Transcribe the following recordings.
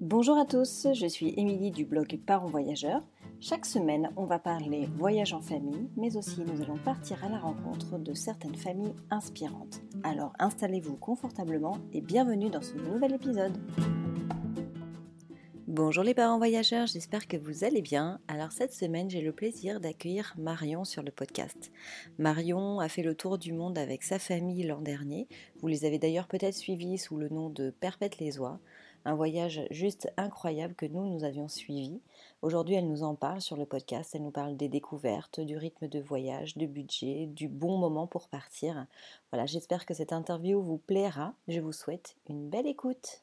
Bonjour à tous, je suis Émilie du blog Parents Voyageurs. Chaque semaine, on va parler voyage en famille, mais aussi nous allons partir à la rencontre de certaines familles inspirantes. Alors installez-vous confortablement et bienvenue dans ce nouvel épisode. Bonjour les parents voyageurs, j'espère que vous allez bien. Alors cette semaine, j'ai le plaisir d'accueillir Marion sur le podcast. Marion a fait le tour du monde avec sa famille l'an dernier. Vous les avez d'ailleurs peut-être suivis sous le nom de Perpète les Oies. Un voyage juste incroyable que nous, nous avions suivi. Aujourd'hui, elle nous en parle sur le podcast. Elle nous parle des découvertes, du rythme de voyage, du budget, du bon moment pour partir. Voilà, j'espère que cette interview vous plaira. Je vous souhaite une belle écoute.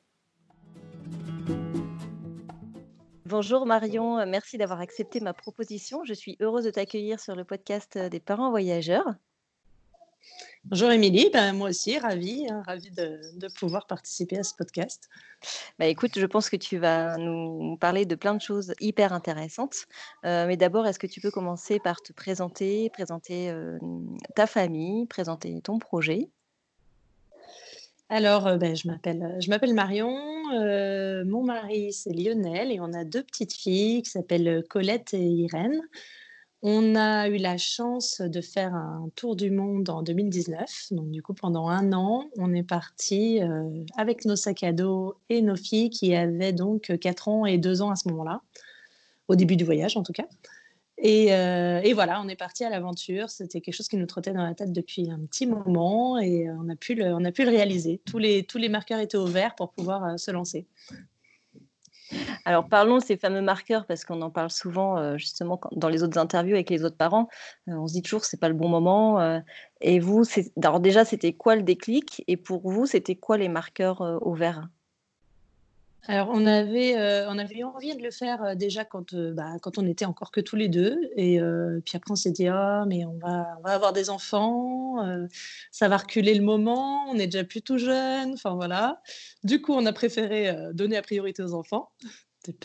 Bonjour Marion, merci d'avoir accepté ma proposition. Je suis heureuse de t'accueillir sur le podcast des parents voyageurs. Bonjour Émilie, ben, moi aussi, ravie, hein, ravie de, pouvoir participer à ce podcast. Bah, écoute, je pense que tu vas nous parler de plein de choses hyper intéressantes. Euh, mais d'abord, est-ce que tu peux commencer par te présenter, présenter euh, ta famille, présenter ton projet? Alors, euh, ben, je m'appelle, je m'appelle Marion. mon mari, c'est Lionel, et on a deux petites filles qui s'appellent Colette et Irène. On a eu la chance de faire un tour du monde en 2019. Donc, du coup, pendant un an, on est parti avec nos sacs à dos et nos filles qui avaient donc 4 ans et 2 ans à ce moment-là, au début du voyage en tout cas. Et, voilà, on est parti à l'aventure. C'était quelque chose qui nous trottait dans la tête depuis un petit moment et on, a pu le, pu le réaliser. Tous les, tous les marqueurs étaient au vert pour pouvoir se lancer. Alors parlons de ces fameux marqueurs parce qu'on en parle souvent justement dans les autres interviews avec les autres parents. on se dit toujours c'est pas le bon moment. et vous, alors déjà c'était quoi le déclic? Et pour vous c'était quoi les marqueurs au vert? Alors, on avait, euh, on avait eu envie de le faire euh, déjà quand, euh, bah, quand on était encore que tous les deux. Et puis après, on s'est dit, ah, mais on va, on va avoir des enfants, ça va reculer le moment, on est déjà plus tout jeune. Enfin, voilà. Du coup, on a préféré donner la priorité aux enfants.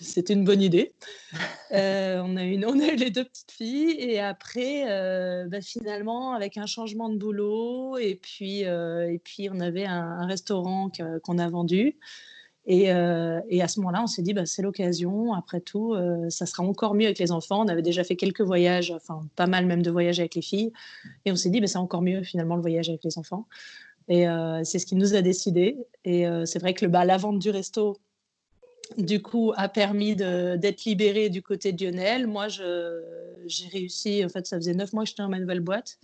C'était une bonne idée. on, a eu, on a eu les deux petites filles. Et après, bah, finalement, avec un changement de boulot, et puis, et puis on avait un, un restaurant qu'on a vendu. Euh, et, à ce moment-là, on s'est dit, bah, c'est l'occasion. Après tout, euh, ça sera encore mieux avec les enfants. On avait déjà fait quelques voyages, enfin pas mal même de voyages avec les filles. Et on s'est dit, bah, c'est encore mieux finalement le voyage avec les enfants. Et euh, c'est ce qui nous a décidé. Et c'est vrai que bah, la vente du resto, du coup, a permis d'être libérée du côté de Lionel. Moi, j'ai réussi, en fait, ça faisait neuf mois que j'étais dans ma nouvelle boîte.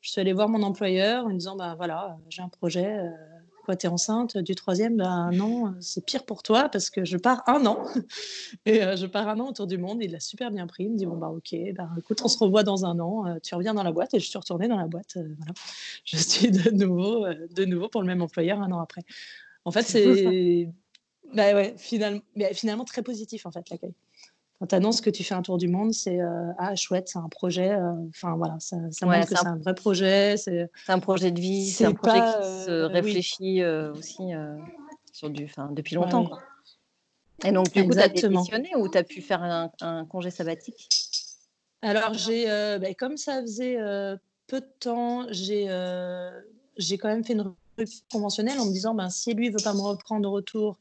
Je suis allée voir mon employeur en disant, bah, voilà, j'ai un projet tu es enceinte du troisième ben non c'est pire pour toi parce que je pars un an. Et euh, je pars un an autour du monde il l'a super bien pris il me dit bon bah ok bah, écoute on se revoit dans un an euh, tu reviens dans la boîte et je suis retournée dans la boîte euh, voilà. Je suis de nouveau de nouveau pour le même employeur un an après. En fait c'est bah ouais finalement mais finalement très positif en fait l'accueil quand tu annonces que tu fais un tour du monde, c'est euh, ah chouette, c'est un projet. Euh, enfin voilà, ça, ça montre que c'est un... vrai projet. C'est un projet de vie, c'est un projet qui se euh, réfléchit aussi sur du, depuis longtemps. Quoi. Et donc du coup, tu as démissionné ou tu as pu faire un, congé sabbatique? Alors j'ai, ben, comme ça faisait peu de temps, j'ai j'ai quand même fait une conventionnelle en me disant ben, si lui veut pas me reprendre au retour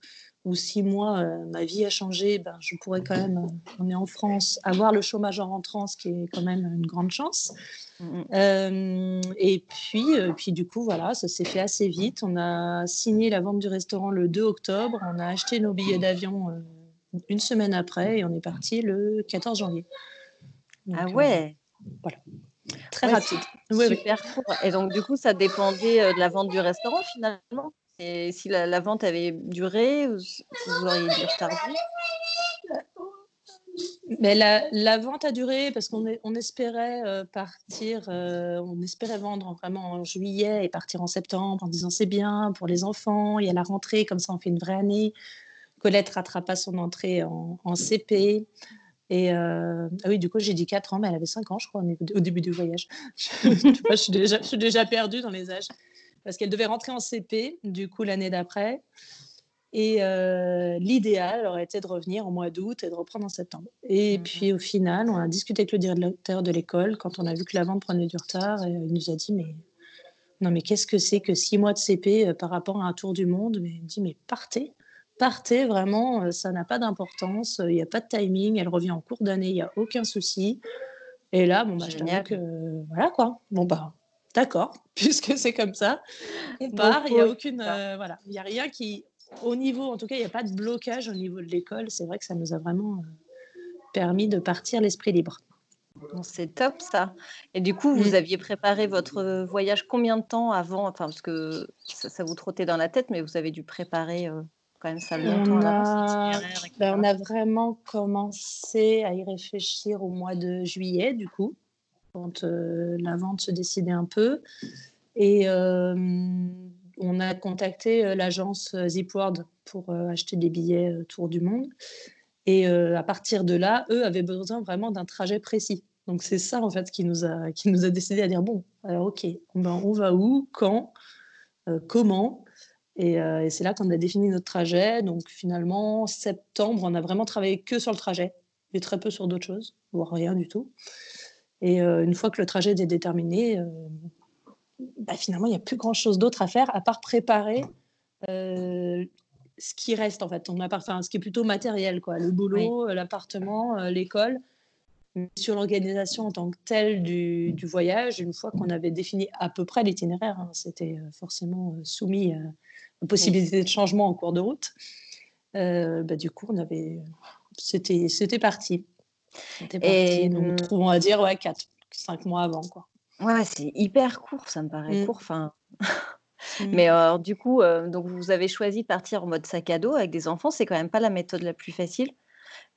ou si moi, euh, ma vie a changé, ben, je pourrais quand même, euh, on est en France, avoir le chômage en rentrant, ce qui est quand même une grande chance. Mm, mm. Euh, et puis, puis, du coup, voilà, ça s'est fait assez vite. On a signé la vente du restaurant le 2 octobre. On a acheté nos billets d'avion une semaine après et on est parti le 14 janvier. ah ouais Voilà. Très rapide. super Et donc, du coup, ça dépendait de la vente du restaurant finalement? Et si la, vente avait duré, ou si vous auriez dû retarder? Mais la, vente a duré parce qu'on on espérait euh, partir, euh, on espérait vendre vraiment en juillet et partir en septembre en disant c'est bien pour les enfants, il y a la rentrée, comme ça on fait une vraie année. Colette rattrapa son entrée en, CP. Et euh, ah oui, du coup, j'ai dit 4 ans, mais elle avait 5 ans, je crois, au début du voyage. je, suis déjà, je suis déjà perdue dans les âges parce qu'elle devait rentrer en CP, du coup, l'année d'après. Et euh, l'idéal aurait été de revenir au mois d'août et de reprendre en septembre. Et mhm. puis au final, on a discuté avec le directeur de l'école quand on a vu que la vente prenait du retard. Et il nous a dit Mais non, mais qu'est-ce que c'est que six mois de CP euh, par rapport à un tour du monde? Mais il dit Mais partez, partez vraiment, ça n'a pas d'importance, il n'y a pas de timing, elle revient en cours d'année, il n'y a aucun souci. Et là, bon, bah, je que voilà quoi. Bon, bah, d'accord, puisque c'est comme ça. On part, il n'y a aucune. voilà, il n'y a rien qui. Au niveau, en tout cas, il n'y a pas de blocage au niveau de l'école. C'est vrai que ça nous a vraiment permis de partir l'esprit libre. c'est top ça. Et du coup, vous mmh. aviez préparé votre voyage combien de temps avant? Enfin, parce que ça, vous trottait dans la tête, mais vous avez dû préparer quand même ça longtemps on a, ben, on a vraiment commencé à y réfléchir au mois de juillet, du coup, quand euh, la vente se décidait un peu. Et euh, on a contacté euh, l'agence Zipward pour acheter des billets tour du monde. Et à partir de là, eux avaient besoin vraiment d'un trajet précis. Donc c'est ça en fait qui nous a qui nous a décidé à dire bon alors ok ben, on va où quand comment euh, et, c'est là qu'on a défini notre trajet. Donc finalement, septembre, on a vraiment travaillé que sur le trajet et très peu sur d'autres choses, voire rien du tout. Et euh, une fois que le trajet est déterminé, euh, bah, finalement, il n'y a plus grand-chose d'autre à faire à part préparer ce qui reste en fait. On a enfin, ce qui est plutôt matériel, quoi. Le boulot, l'appartement, l'école. Sur l'organisation en tant que telle du, voyage, une fois qu'on avait défini à peu près l'itinéraire, hein, c'était forcément soumis à possibilité de changement en cours de route. Euh, bah, du coup, on avait, c'était, c'était parti. C'était parti. Et Donc, trouvons à dire, ouais, 4, 5 mois avant, quoi. Ouais, c'est hyper court, ça me paraît mmh. court. Enfin. Mmh. Mais euh, du coup, euh, donc vous avez choisi de partir en mode sac à dos avec des enfants. C'est quand même pas la méthode la plus facile.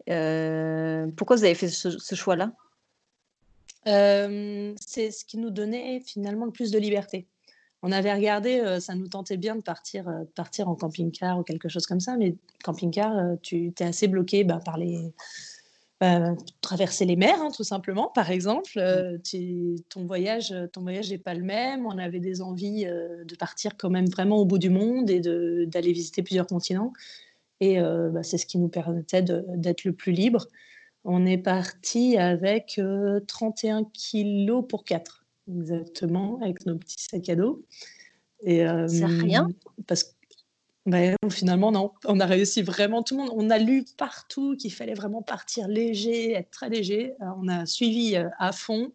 Pourquoi vous avez fait ce, ce choix-là? C'est ce qui nous donnait finalement le plus de liberté on avait regardé, euh, ça nous tentait bien de partir, euh, partir en camping-car ou quelque chose comme ça, mais camping-car, euh, tu es assez bloqué bah, par les. Bah, traverser les mers, hein, tout simplement, par exemple. Mmh. ton voyage ton voyage n'est pas le même. On avait des envies de partir quand même vraiment au bout du monde et d'aller visiter plusieurs continents. Et bah, c'est ce qui nous permettait d'être le plus libre. On est parti avec 31 kilos pour 4 exactement, avec nos petits sacs à dos. Et, euh, C'est rien? Parce que ben, finalement, non. On a réussi vraiment, tout le monde, on a lu partout qu'il fallait vraiment partir léger, être très léger. on a suivi euh, à fond.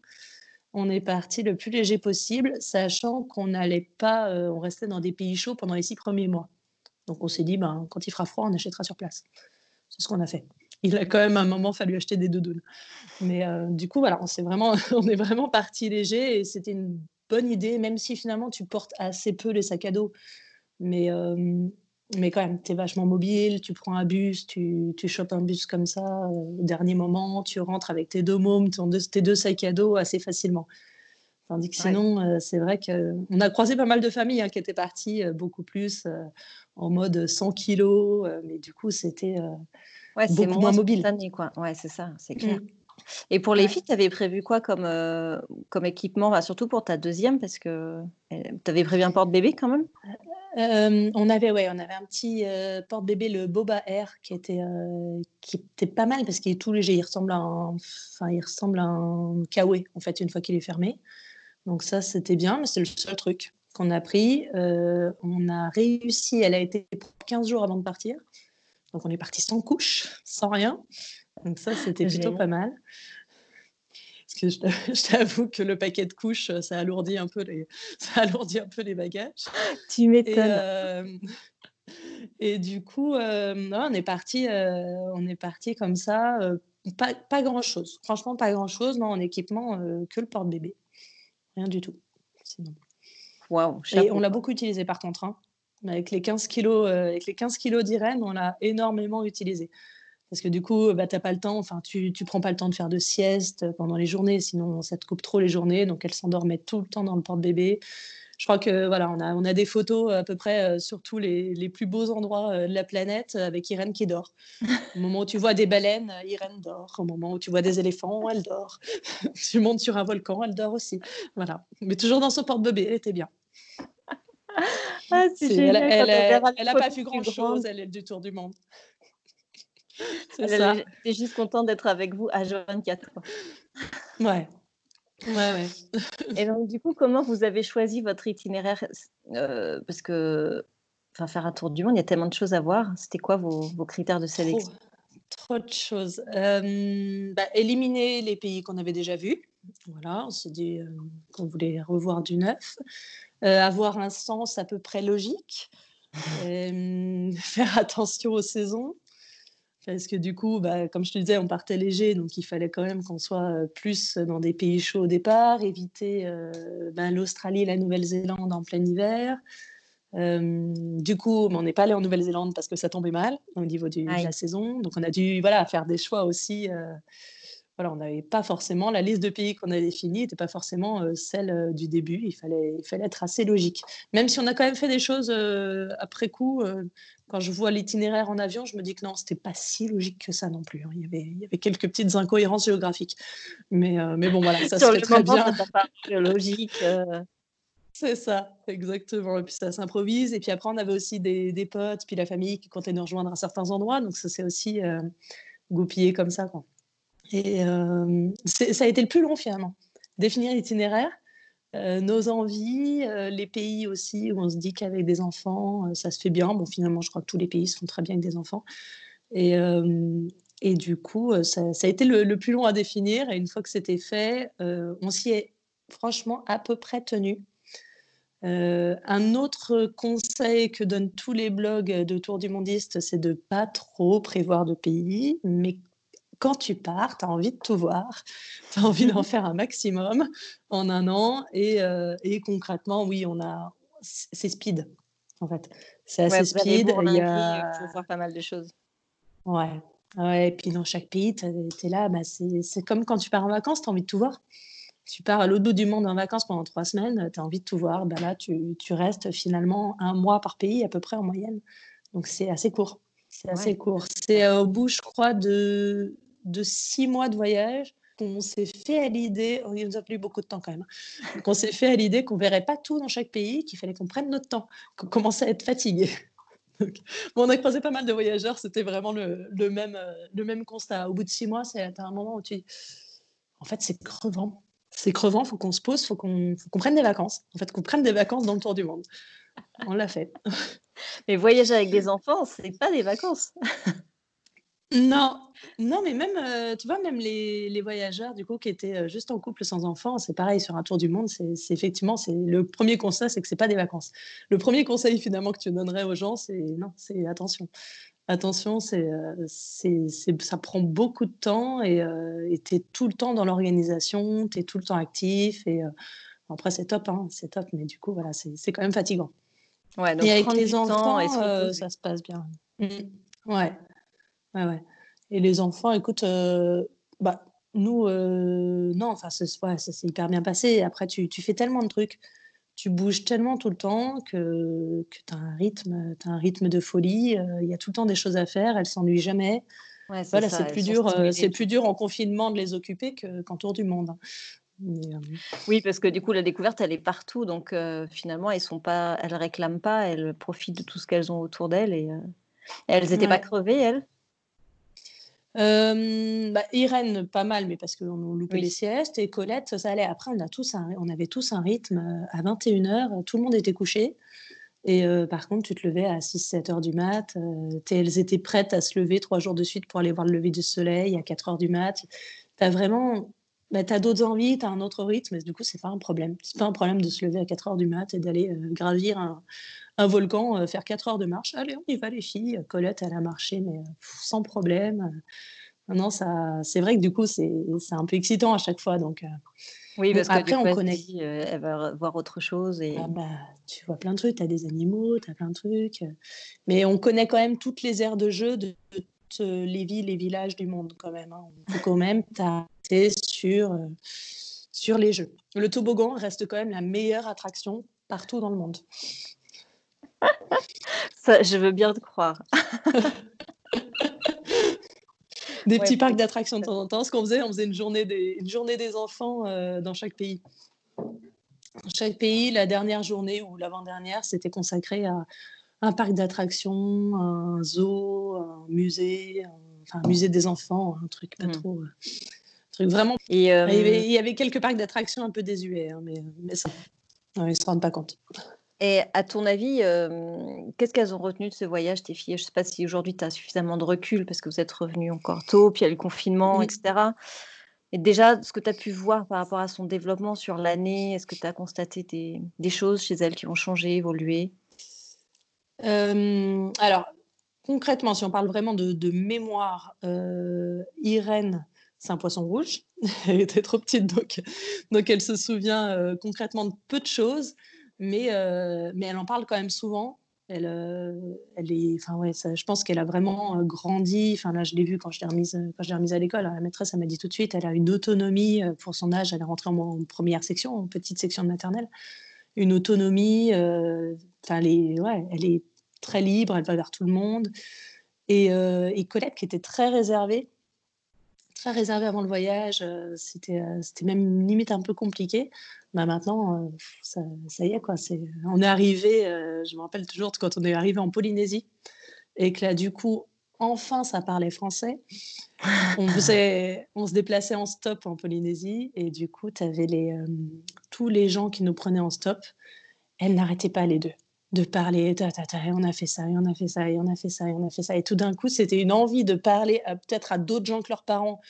On est parti le plus léger possible, sachant qu'on n'allait pas, euh, on restait dans des pays chauds pendant les six premiers mois. Donc on s'est dit, ben, quand il fera froid, on achètera sur place. C'est ce qu'on a fait il a quand même un moment fallu acheter des doudounes. Mais euh, du coup, voilà, on, est vraiment, on est vraiment parti léger et c'était une bonne idée, même si finalement tu portes assez peu les sacs à dos. Mais, euh, mais quand même, tu es vachement mobile, tu prends un bus, tu, tu chopes un bus comme ça euh, au dernier moment, tu rentres avec tes deux mômes, tes deux sacs à dos assez facilement. Tandis que sinon, c'est vrai qu'on a croisé pas mal de familles hein, qui étaient parties beaucoup plus en mode 100 kilos, mais du coup, c'était Ouais, c'est moins mobile. quoi. Ouais, c'est ça, c'est clair. Mmh. Et pour les filles, tu avais prévu quoi comme, euh, comme équipement? Surtout pour ta deuxième, parce que tu avais prévu un porte-bébé quand même? Euh, on avait ouais, on avait un petit euh, porte-bébé, le Boba Air, qui était, qui était pas mal parce qu'il est tout léger. Il ressemble à un, enfin, il ressemble à un kawaii en fait une fois qu'il est fermé. Donc ça, c'était bien, mais c'est le seul truc qu'on a pris. on a réussi. Elle a été pour 15 jours avant de partir. Donc on est parti sans couche, sans rien. Donc ça, c'était plutôt pas mal. Parce que je t'avoue que le paquet de couches, ça alourdit un peu les, ça alourdit un peu les bagages. Tu m'étonnes. Et, euh, du coup, euh, on est parti, euh, on est parti comme ça. pas, pas grand chose. Franchement, pas grand chose. Non, en équipement, que le porte-bébé. Rien du tout. Sinon. Wow, et on l'a beaucoup utilisé par contre. Hein. Avec les 15 kilos, euh, avec les 15 kilos d'Irène, on l'a énormément utilisé. Parce que du coup, bah, tu pas le temps, enfin, tu ne prends pas le temps de faire de sieste pendant les journées, sinon ça te coupe trop les journées. Donc, elle s'endormait tout le temps dans le porte-bébé. Je crois que voilà, on a, on a des photos à peu près euh, sur tous les, les, plus beaux endroits euh, de la planète avec Irène qui dort. Au moment où tu vois des baleines, Irène dort. Au moment où tu vois des éléphants, elle dort. tu montes sur un volcan, elle dort aussi. Voilà. Mais toujours dans son porte-bébé, elle était bien. Ah, elle n'a pas vu grand-chose, elle est du tour du monde. C'est juste contente d'être avec vous à 24. Ouais. Ouais, ouais. Et donc, du coup, comment vous avez choisi votre itinéraire euh, Parce que enfin, faire un tour du monde, il y a tellement de choses à voir. C'était quoi vos, vos critères de sélection? Trop, trop de choses. Euh, bah, éliminer les pays qu'on avait déjà vus. Voilà, on s'est dit euh, qu'on voulait revoir du neuf. Euh, avoir un sens à peu près logique. faire attention aux saisons. Parce que du coup, bah, comme je te disais, on partait léger, donc il fallait quand même qu'on soit plus dans des pays chauds au départ, éviter bah, l'Australie et la Nouvelle-Zélande en plein hiver. du coup, on n'est pas allé en Nouvelle-Zélande parce que ça tombait mal au niveau de la saison. Donc on a dû voilà, faire des choix aussi voilà, on n'avait pas forcément la liste de pays qu'on a définie n'était pas forcément euh, celle euh, du début. Il fallait, il fallait être assez logique. Même si on a quand même fait des choses euh, après coup. quand je vois l'itinéraire en avion, je me dis que non, c'était pas si logique que ça non plus. Hein. Il, y avait, il y avait quelques petites incohérences géographiques. Mais, mais bon, voilà, ça se fait très bien. pas logique. C'est ça, exactement. Et puis ça s'improvise. Et puis après, on avait aussi des, des, potes, puis la famille qui comptait nous rejoindre à certains endroits. Donc ça s'est aussi goupillé comme ça. Quoi. Et euh, ça a été le plus long finalement. Définir l'itinéraire, euh, nos envies, euh, les pays aussi où on se dit qu'avec des enfants, ça se fait bien. Bon, finalement, je crois que tous les pays se font très bien avec des enfants. Et, et du coup, ça, a été le, plus long à définir. Et une fois que c'était fait, on s'y est franchement à peu près tenu. un autre conseil que donnent tous les blogs de Tour du Mondiste, c'est de pas trop prévoir de pays, mais quand tu pars, tu as envie de tout voir, tu as envie d'en faire un maximum en un an. Et, euh, et concrètement, oui, on a, c'est speed, en fait. C'est assez speed. Il y a... faut voir pas mal de choses. Ouais. ouais. Et puis dans chaque pays, tu es là, bah, c'est comme quand tu pars en vacances, tu as envie de tout voir. Tu pars à l'autre bout du monde en vacances pendant trois semaines, tu as envie de tout voir. Bah, là, tu, tu, restes finalement un mois par pays à peu près en moyenne. Donc c'est assez court. C'est assez court. C'est au bout, je crois, de de six mois de voyage qu'on s'est fait à l'idée, oh, il nous a pris beaucoup de temps quand même, hein, qu'on s'est fait à l'idée qu'on verrait pas tout dans chaque pays, qu'il fallait qu'on prenne notre temps, qu'on commençait à être fatigué. on a croisé pas mal de voyageurs, c'était vraiment le, même, euh, le même constat. Au bout de six mois, c'est un moment où tu en fait, c'est crevant. C'est crevant, faut qu'on se pose, faut qu'on qu'on prenne des vacances. En fait, qu'on prenne des vacances dans le tour du monde. On l'a fait. Mais voyager avec des enfants, c'est pas des vacances. Non, non, mais même, euh, tu vois, même les, les voyageurs, du coup, qui étaient euh, juste en couple sans enfants, c'est pareil, sur un tour du monde, c'est effectivement, c'est le premier conseil, c'est que c'est pas des vacances. Le premier conseil, finalement, que tu donnerais aux gens, c'est non, c'est attention. Attention, c'est, euh, ça prend beaucoup de temps et tu es tout le temps dans l'organisation, tu es tout le temps actif. Et après, c'est top, hein, c'est top, mais du coup, voilà, c'est quand même fatigant. Ouais, donc et avec les enfants, ça se passe bien. Mmh. Ouais. Ouais, ouais. Et les enfants, écoute, euh, bah, nous, euh, non, enfin, ça s'est hyper bien passé. Après, tu, tu, fais tellement de trucs, tu bouges tellement tout le temps que, que tu as un rythme, as un rythme de folie. Euh, il y a tout le temps des choses à faire, elles s'ennuient jamais. Ouais, voilà, c'est plus dur, c'est plus dur en confinement de les occuper qu'en tour du monde. Hein. oui, parce que du coup, la découverte, elle est partout. Donc, finalement, elles sont pas, elles réclament pas, elles profitent de tout ce qu'elles ont autour d'elles. Et elles n'étaient pas crevées, elles? Euh, bah, Irène, pas mal, mais parce qu'on loupait les siestes. Et Colette, ça allait. Après, on, a tous on avait tous un rythme euh, à 21h, tout le monde était couché. Et euh, par contre, tu te levais à 6-7 heures du mat. elles étaient prêtes à se lever trois jours de suite pour aller voir le lever du soleil à 4 heures du mat. Tu as vraiment. Bah, tu as d'autres envies, tu as un autre rythme. Et du coup, c'est pas un problème. C'est pas un problème de se lever à 4 heures du mat et d'aller gravir un, un volcan, euh, faire 4 heures de marche. Allez, on y va les filles. Colette, elle a marché, mais sans problème. Non, ça, c'est vrai que du coup, c'est, un peu excitant à chaque fois. Donc, euh, oui, parce qu'après, on connaît. Euh, elle va voir autre chose. Et... Ah bah, tu vois plein de trucs, tu as des animaux, tu as plein de trucs. Mais on connaît quand même toutes les aires de jeu de toutes les villes et villages du monde, quand même. Hein. Quand même sur, sur les jeux. Le toboggan reste quand même la meilleure attraction partout dans le monde. Ça, je veux bien te croire. des petits parcs d'attractions de temps en temps. Ce qu'on faisait, on faisait une journée des, une journée des enfants euh, dans chaque pays. Dans chaque pays, la dernière journée ou l'avant-dernière, c'était consacré à un parc d'attractions, un zoo, un musée, enfin un musée des enfants, un truc pas mmh. trop. Euh, truc vraiment. Et euh, il, y avait, quelques parcs d'attractions un peu désuets, hein, mais, mais ça, ils ne se rendent pas compte. Et à ton avis, hem, qu'est-ce qu'elles ont retenu de ce voyage, tes filles? Je sais pas si aujourd'hui tu as suffisamment de recul parce que vous êtes revenues encore tôt, puis il y a eu le confinement et Oui. cetera. Et déjà, ce que tu as pu voir par rapport à son développement sur l'année, est-ce que tu as constaté des des choses chez elle qui ont changé, évolué? Hem, alors concrètement, si on parle vraiment de de mémoire, Irène, c'est un poisson rouge. Elle était trop petite donc donc elle se souvient, heu, concrètement de peu de choses, mais heu, mais elle en parle quand même souvent. Elle, heu, elle est enfin ouais, ça je pense qu'elle a vraiment, grandi. Enfin là, je l'ai vu quand je l'ai remise, quand je l'ai remise à l'école. La maîtresse, m'a dit tout de suite, elle a une autonomie, pour son âge. Elle est rentrée en 1 section, en petite section de maternelle. Une autonomie, enfin elle est ouais, elle est très libre, elle va vers tout le monde et et Colette qui était très réservée très réservée avant le voyage, heu, c'était, heu, c'était même limite un peu compliqué. Bah, maintenant, heu, ça ça y est quoi, c'est on est arrivés, heu, je me rappelle toujours quand on est arrivés en Polynésie et que là, du coup, enfin ça parlait français. On faisait on se déplaçait en stop en Polynésie et du coup, tu avais les, tous les gens qui nous prenaient en stop. Elles n'arrêtaient pas les 2 de parler et on a fait ça et on a fait ça et on a fait ça et on a fait ça et tout d'un coup, c'était une envie de parler peut-être à d'autres gens que leurs parents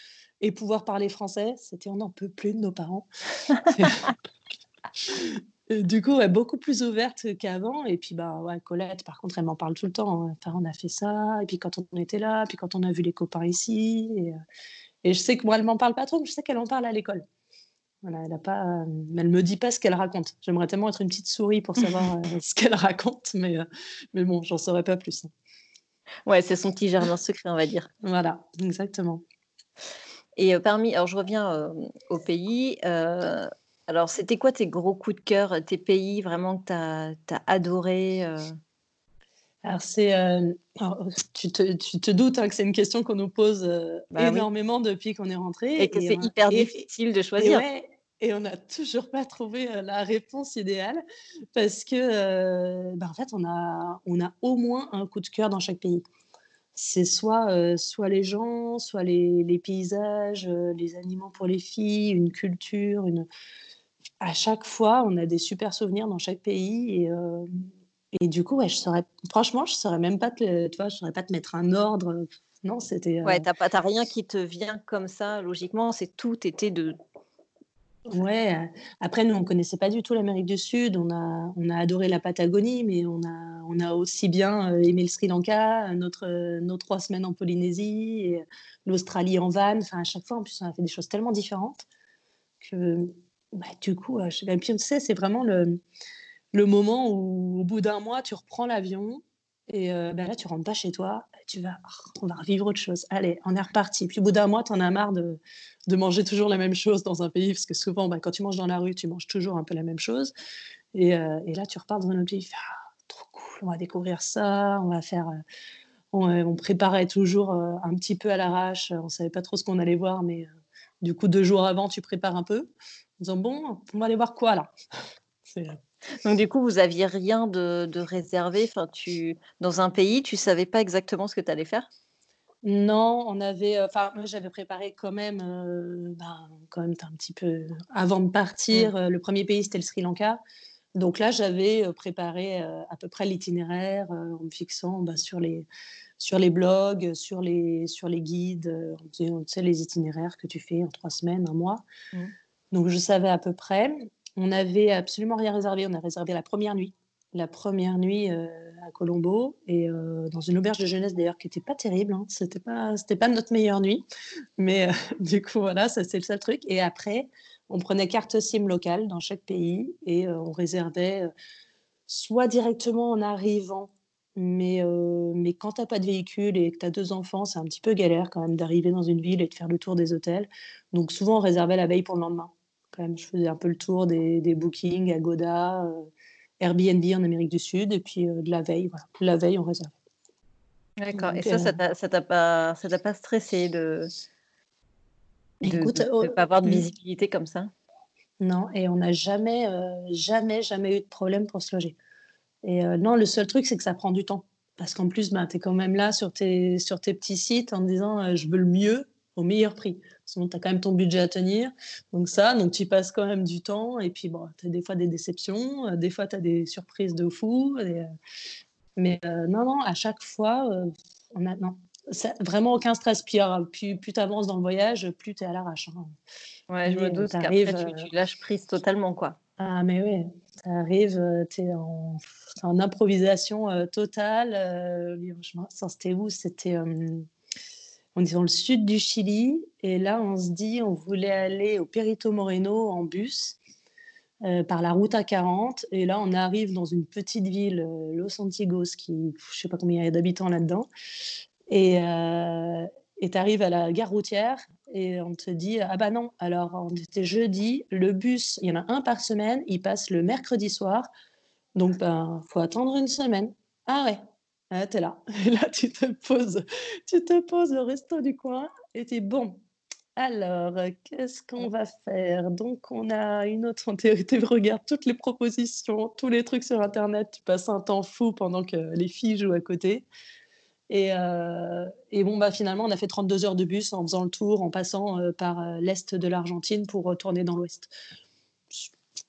et pouvoir parler français. C'était: «On n'en peut plus de nos parents». Du coup, ouais, beaucoup plus ouverte qu'avant et puis, bah, ouais, Colette, par contre, elle m'en parle tout le temps, hein. Enfin, on a fait ça et puis quand on était là, puis quand on a vu les copains ici et et je sais que moi, elle m'en parle pas trop, mais je sais qu'elle en parle à l'école. Voilà, elle a pas, elle me dit pas ce qu'elle raconte. J'aimerais tellement être une petite souris pour savoir, heu, ce qu'elle raconte, mais heu, mais bon, j'en saurais pas plus, hein. Ouais, c'est son petit jardin secret, on va dire. Voilà, exactement. Et parmi alors je reviens, au pays, alors c'était quoi tes gros coups de cœur, tes pays vraiment que tu as as adoré? Alors c'est, tu te tu te doutes, hein, que c'est une question qu'on nous pose, Bah oui. énormément depuis qu'on est rentrés Et que c'est hyper et difficile de choisir. ouais et on n'a toujours pas trouvé, heu, la réponse idéale parce que, heu, bah, en fait, on a on a au moins un coup de cœur dans chaque pays. C'est soit, heu, soit les gens, soit les les paysages, les aliments pour les filles, une culture, une à chaque fois, on a des super souvenirs dans chaque pays et et du coup, ouais, je saurais franchement, je saurais même pas te tu vois, je saurais pas te mettre un ordre, non, c'était, Ouais, heu tu as pas tu as rien qui te vient comme ça logiquement, c'est tout était de ouais, heu, après nous, on connaissait pas du tout l'Amérique du Sud. On a on a adoré la Patagonie, mais on a on a aussi bien, heu, aimé le Sri Lanka, notre, heu, nos 3 semaines en Polynésie et l'Australie en van. Enfin, à chaque fois, en plus, on a fait des choses tellement différentes que, bah, du coup, je même plus, tu sais, c'est vraiment le Le moment où, au bout d'un mois, tu reprends l'avion et heu, bah, là, tu rentres pas chez toi et tu vas: «Oh, on va revivre autre chose. Allez, on est reparti». Puis au bout d'un mois, tu en as marre de manger toujours la même chose dans un pays parce que souvent, bah, quand tu manges dans la rue, tu manges toujours un peu la même chose et et là, tu repars dans un autre pays, «Ah, trop cool, on va découvrir ça, on va faire, heu» on, heu, on préparait toujours, un petit peu à l'arrache, on savait pas trop ce qu'on allait voir mais du coup, 2 jours avant, tu prépares un peu en disant: «Bon, on va aller voir quoi là?» Donc du coup, vous aviez rien de de réservé, enfin tu dans un pays, tu savais pas exactement ce que tu allais faire? Non, on avait, heu, enfin, moi, j'avais préparé quand même, heu, ben, quand même un petit peu avant de Mmh. partir, heu, le premier pays, c'était le Sri Lanka. Donc là, j'avais, heu, préparé, à peu près l'itinéraire, en me fixant, bah, sur les sur les blogs, sur les sur les guides, heu, tu sais tu sais, les itinéraires que tu fais en 3 semaines, un mois. Mmh. Donc je savais à peu près. On n'avait absolument rien réservé. On a réservé la première nuit. La première nuit, heu, à Colombo et heu, dans une auberge de jeunesse d'ailleurs qui était pas terrible, hein. C'était pas pas notre meilleure nuit, mais heu, du coup voilà, ça c'est le seul truc et après, on prenait carte SIM locale dans chaque pays et on réservait, soit directement en arrivant, mais mais quand tu as pas de véhicule et que tu as 2 enfants, c'est un petit peu galère quand même d'arriver dans une ville et de faire le tour des hôtels. Donc souvent, on réservait la veille pour le lendemain. Quand même, je faisais un peu le tour des des bookings, Agoda, heu, Airbnb en Amérique du Sud et puis, heu, de la veille, voilà. La veille, on réserve. D'accord et ça, t'a ça t'a pas ça t'a pas stressé de de écoute, de pas avoir de mmh, visibilité comme ça? non et on n'a jamais, jamais, jamais eu de problème pour se loger et non, le seul truc, c'est que ça prend du temps parce qu'en plus, ben, tu es quand même là sur tes sur tes petits sites en disant, «Je veux le mieux». Au meilleur prix. Sinon, tu as quand même ton budget à tenir. Donc ça, donc tu passes quand même du temps. Et puis, bon, tu as des fois des déceptions, euh, des fois tu as des surprises de fou. Euh, mais euh, non, non, à chaque fois, on a non, vraiment aucun stress. Puis, plus, plus tu avances dans le voyage, plus tu es à l'arrache. Hein. Ouais, je me doute qu'après, tu, tu, lâches prise totalement, quoi. Ah, mais oui, ça arrive, tu es en, en, improvisation totale. c'était où? C'était on est dans le sud du Chili et là on se dit on voulait aller au Perito Moreno en bus euh, par la route A40 et là on arrive dans une petite ville euh, Los Antigos qui je sais pas combien il y a d'habitants là-dedans. Et euh, tu arrives à la gare routière et on te dit ah bah non alors on était jeudi le bus il y en a un par semaine il passe le mercredi soir. Donc ben faut attendre une semaine ah ouais ah, tu es là. Et là, tu te poses, tu te poses au resto du coin et tu es bon. Alors, qu'est-ce qu'on va faire? Donc, on a une autre Tu regardes toutes les propositions, tous les trucs sur Internet. Tu passes un temps fou pendant que les filles jouent à côté. Et, euh, bon, bah, finalement, on a fait 32 heures de bus en faisant le tour, en passant euh, par euh, l'est de l'Argentine pour retourner dans l'ouest.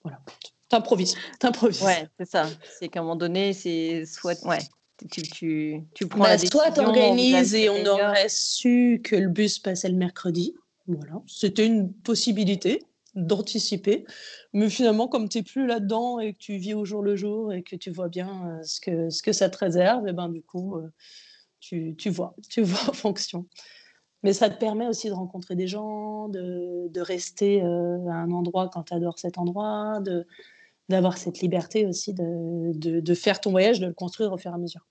Voilà. T'improvises. T'improvises. Ouais, c'est ça. C'est qu'à un moment donné, c'est soit. Ouais, tu, tu, tu prends bah, la décision. Toi, t'organises et on aurait su que le bus passait le mercredi. Voilà, c'était une possibilité d'anticiper. Mais finalement, comme tu n'es plus là-dedans et que tu vis au jour le jour et que tu vois bien euh, ce, que, ce que ça te réserve, et ben, du coup, euh, tu, tu, vois, tu vois en fonction. Mais ça te permet aussi de rencontrer des gens, de, de rester euh, à un endroit quand tu adores cet endroit, de, d'avoir cette liberté aussi de, de, faire ton voyage, de le construire au fur et à mesure.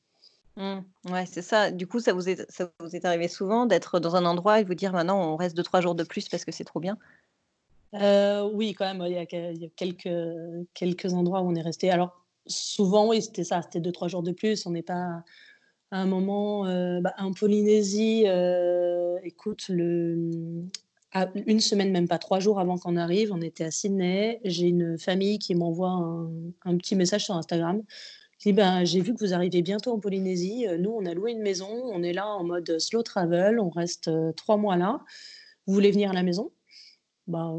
Mmh. ouais, c'est ça. Du coup, ça vous est, ça vous est arrivé souvent d'être dans un endroit et vous dire maintenant on reste deux, trois jours de plus parce que c'est trop bien? Euh, Oui, quand même. Il y, a, quelques, quelques endroits où on est resté. Alors, souvent, oui, c'était ça. C'était deux, trois jours de plus. On n'est pas à un moment euh, bah, en Polynésie. Euh, écoute, le, une semaine, même pas trois jours avant qu'on arrive, on était à Sydney. J'ai une famille qui m'envoie un, petit message sur Instagram. Qui dit ben, J'ai vu que vous arrivez bientôt en Polynésie. Nous, on a loué une maison. On est là en mode slow travel. On reste euh, trois mois là. Vous voulez venir à la maison? Bah,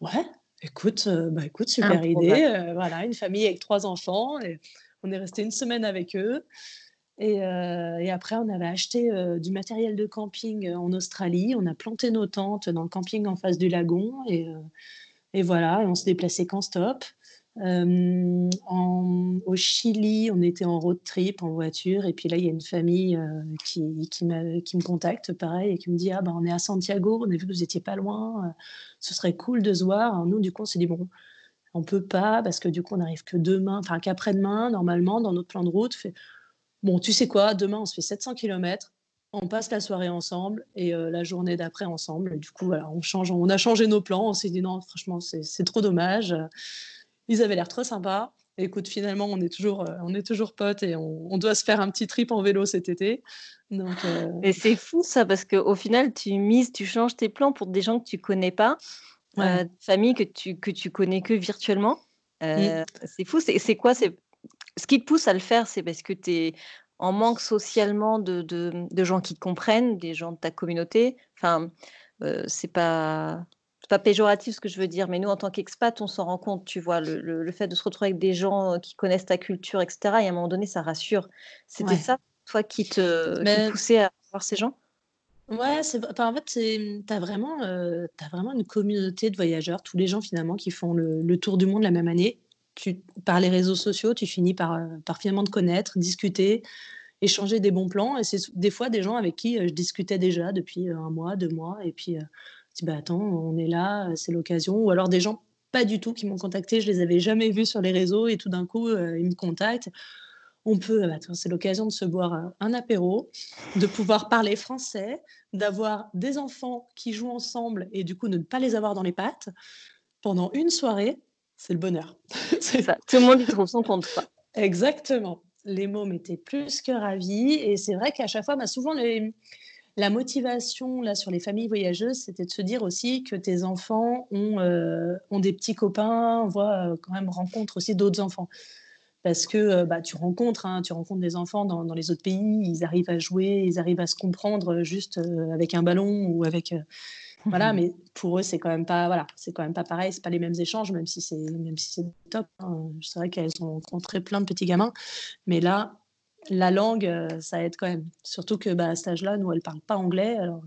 Ouais, écoute, euh, bah, écoute super idée. voilà, une famille avec trois enfants. Et on est resté une semaine avec eux. Euh, et, après, on avait acheté euh, du matériel de camping euh, en Australie. On a planté nos tentes dans le camping en face du lagon. Et, voilà, et on se déplaçait qu'en stop. Au Chili, on était en road trip en voiture. Et puis là, il y a une famille qui, me contacte, pareil, et qui me dit Ah, ben, on est à Santiago, on a vu que vous étiez pas loin. ce serait cool de se voir. Nous, du coup, on s'est dit Bon, on peut pas, parce que du coup, on n'arrive que demain, enfin qu'après-demain, normalement, dans notre plan de route. Bon, tu sais quoi, demain, on se fait 700 km, on passe la soirée ensemble et euh, la journée d'après ensemble. du coup, voilà, on, change, on a changé nos plans. On s'est dit non, franchement, c'est trop dommage. Ils avaient l'air trop sympas. écoute, finalement, on est toujours, euh, on est toujours potes et on, doit se faire un petit trip en vélo cet été. Donc, euh, Et c'est fou ça, parce qu'au final, tu mises, tu changes tes plans pour des gens que tu connais pas, ouais. famille que tu, que tu connais que virtuellement. Mmh. C'est fou. C'est quoi C'est ce qui te pousse à le faire, c'est parce que tu es en manque socialement de, de, gens qui te comprennent, des gens de ta communauté. Enfin, euh, c'est pas pas péjoratif ce que je veux dire, mais nous, en tant qu'expat, on s'en rend compte, tu vois, le, le, fait de se retrouver avec des gens qui connaissent ta culture, etc. Et à un moment donné, ça rassure. C'était ça, toi, qui te poussait à voir ces gens? Ouais, c'est en fait, tu as vraiment, euh, as vraiment une communauté de voyageurs, tous les gens finalement qui font le, le tour du monde la même année par les réseaux sociaux, tu finis par, euh, par finalement te connaître, discuter, échanger des bons plans. Et c'est des fois des gens avec qui euh, je discutais déjà depuis euh, un mois, deux mois. Et puis, tu dis, bah, attends, on est là, c'est l'occasion. Ou alors des gens pas du tout qui m'ont contacté, je les avais jamais vus sur les réseaux et tout d'un coup, ils me contactent. On peut, bah, c'est l'occasion de se boire un apéro, de pouvoir parler français, d'avoir des enfants qui jouent ensemble et du coup ne pas les avoir dans les pattes pendant une soirée c'est le bonheur. c'est ça. Tout le monde y trouve son compte. Exactement. Les mômes étaient plus que ravis. Et c'est vrai qu'à chaque fois, bah, souvent, la motivation là, sur les familles voyageuses, c'était de se dire aussi que tes enfants ont, euh, ont des petits copains, voient, euh, quand même rencontrent aussi d'autres enfants. parce que bah, tu rencontres, hein, tu rencontres des enfants dans, dans, les autres pays, ils arrivent à jouer, ils arrivent à se comprendre juste avec un ballon ou avec voilà, mais pour eux, c'est quand même pas, voilà, c'est quand même pas pareil, c'est pas les mêmes échanges, même si c'est, même si c'est top. Hein. C'est vrai qu'elles ont rencontré plein de petits gamins, mais là, la langue, euh, ça aide quand même. Surtout que bah, à cet âge-là, nous, elle parle pas anglais. Alors,